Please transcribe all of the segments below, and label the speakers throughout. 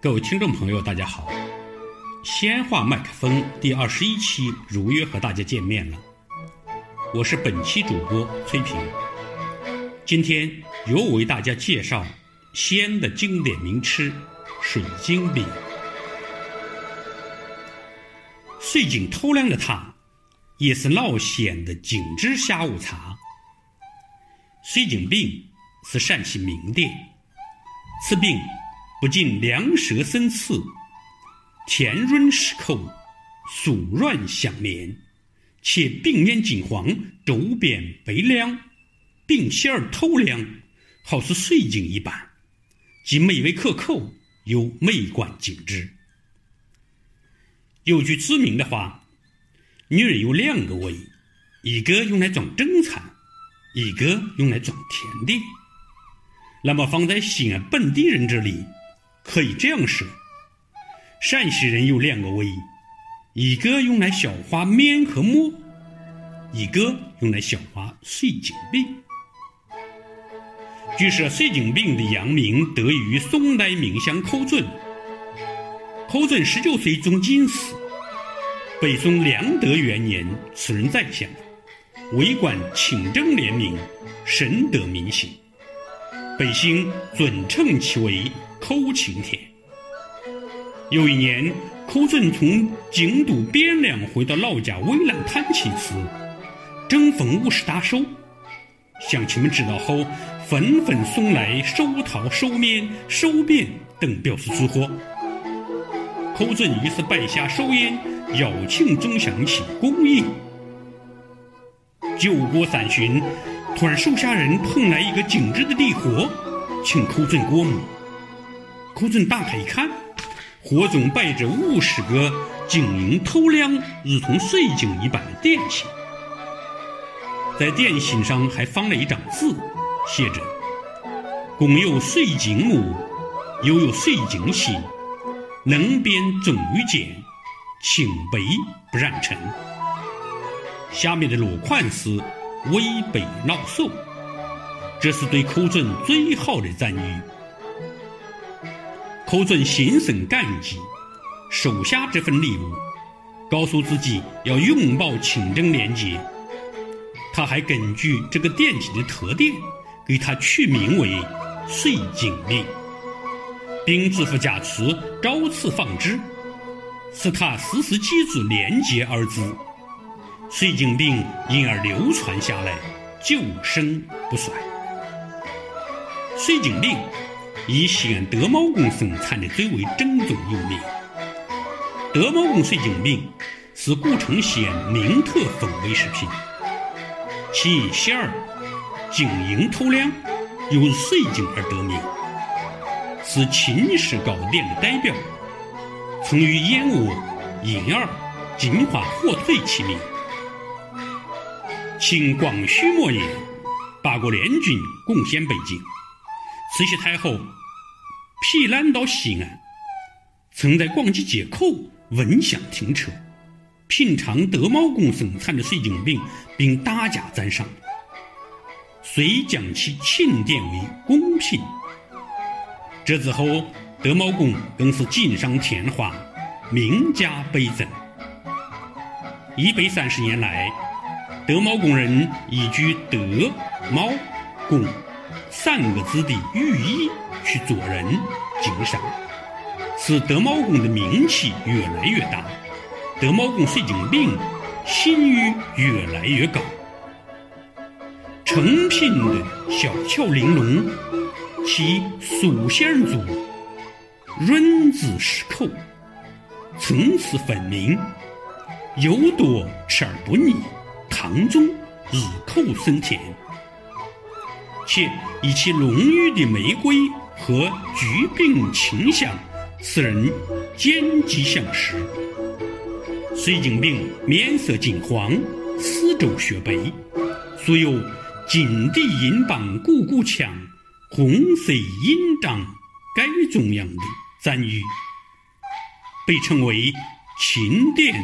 Speaker 1: 各位听众朋友，大家好！鲜话麦克风第二十一期如约和大家见面了，我是本期主播崔平。今天由我为大家介绍西安的经典名吃水晶饼。岁景透亮的它，也是老西安的精致下午茶。水晶饼是陕西名店，此饼。不仅凉舌生刺，甜润适口，酥软香绵，且饼面金黄，周边白亮，饼馅儿透亮，好似水晶一般，既美味可口，又美观精致。有句知名的话：“女人有两个胃，一个用来装正餐，一个用来装甜点。”那么放在西安本地人这里。可以这样说，陕西人有两个胃，一个用来消化面和馍，一个用来消化水晶饼。据说水晶饼的扬名得益于宋代名相寇准。寇准十九岁中进士，北宋良德元年此人在相，为官清正廉明，深得民心，百姓尊称其为。寇晴天。有一年，寇准从京都汴梁回到老家渭南探亲时，正逢五十大寿，乡亲们知道后，纷纷送来寿桃、寿面、寿匾等表示祝贺。寇准于是摆下寿宴，邀请众乡亲共饮。酒过三巡，突然手下人捧来一个精致的礼盒，请寇准过目。寇准打开一看，盒中摆着五十个晶莹透亮、如同水晶一般的点心，在点心上还放了一张纸，写着：“公有水晶母，又有水晶心，能辨忠与奸，清白不染尘。”下面的落款是“威北老叟”，这是对寇准最好的赞誉。寇准心生感激，收下这份礼物，告诉自己要永葆清正廉洁。他还根据这个点心的特点，给它取名为“水晶饼”，并嘱咐家厨照此仿制，使他时时记住“廉洁”二字。水晶饼因而流传下来，久盛不衰。水晶饼。以西安德茂宫生产的最为正宗有名。德茂宫水晶饼是古城西安名特风味食品，其馅儿晶莹透亮，由水晶而得名，是秦式糕点的代表，曾与燕窝、银耳、金华火腿齐名。清光绪末年，八国联军攻陷北京，慈禧太后。避难到西安，曾在广济街口闻香停车，品尝德茂宫生产的水晶饼，并大加赞赏，遂将其钦点为贡品。这之后，德茂宫更是锦上添花，名家倍增。一百三十年来，德茂宫人依据“德茂宫”三个字的寓意。去做人经商，使德茂宫的名气越来越大，德茂宫水晶饼信誉越来越高。成品的小巧玲珑，其酥馅足，润滋适口，层次分明，油多吃而不腻，汤重入口生田，且以其浓郁的玫瑰。和橘饼清香，使人见即想食。水晶病面色金黄，四周雪白，素有“金地银棒鼓鼓枪，红色印章盖中央”的赞誉，被称为“秦殿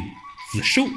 Speaker 1: 之寿”。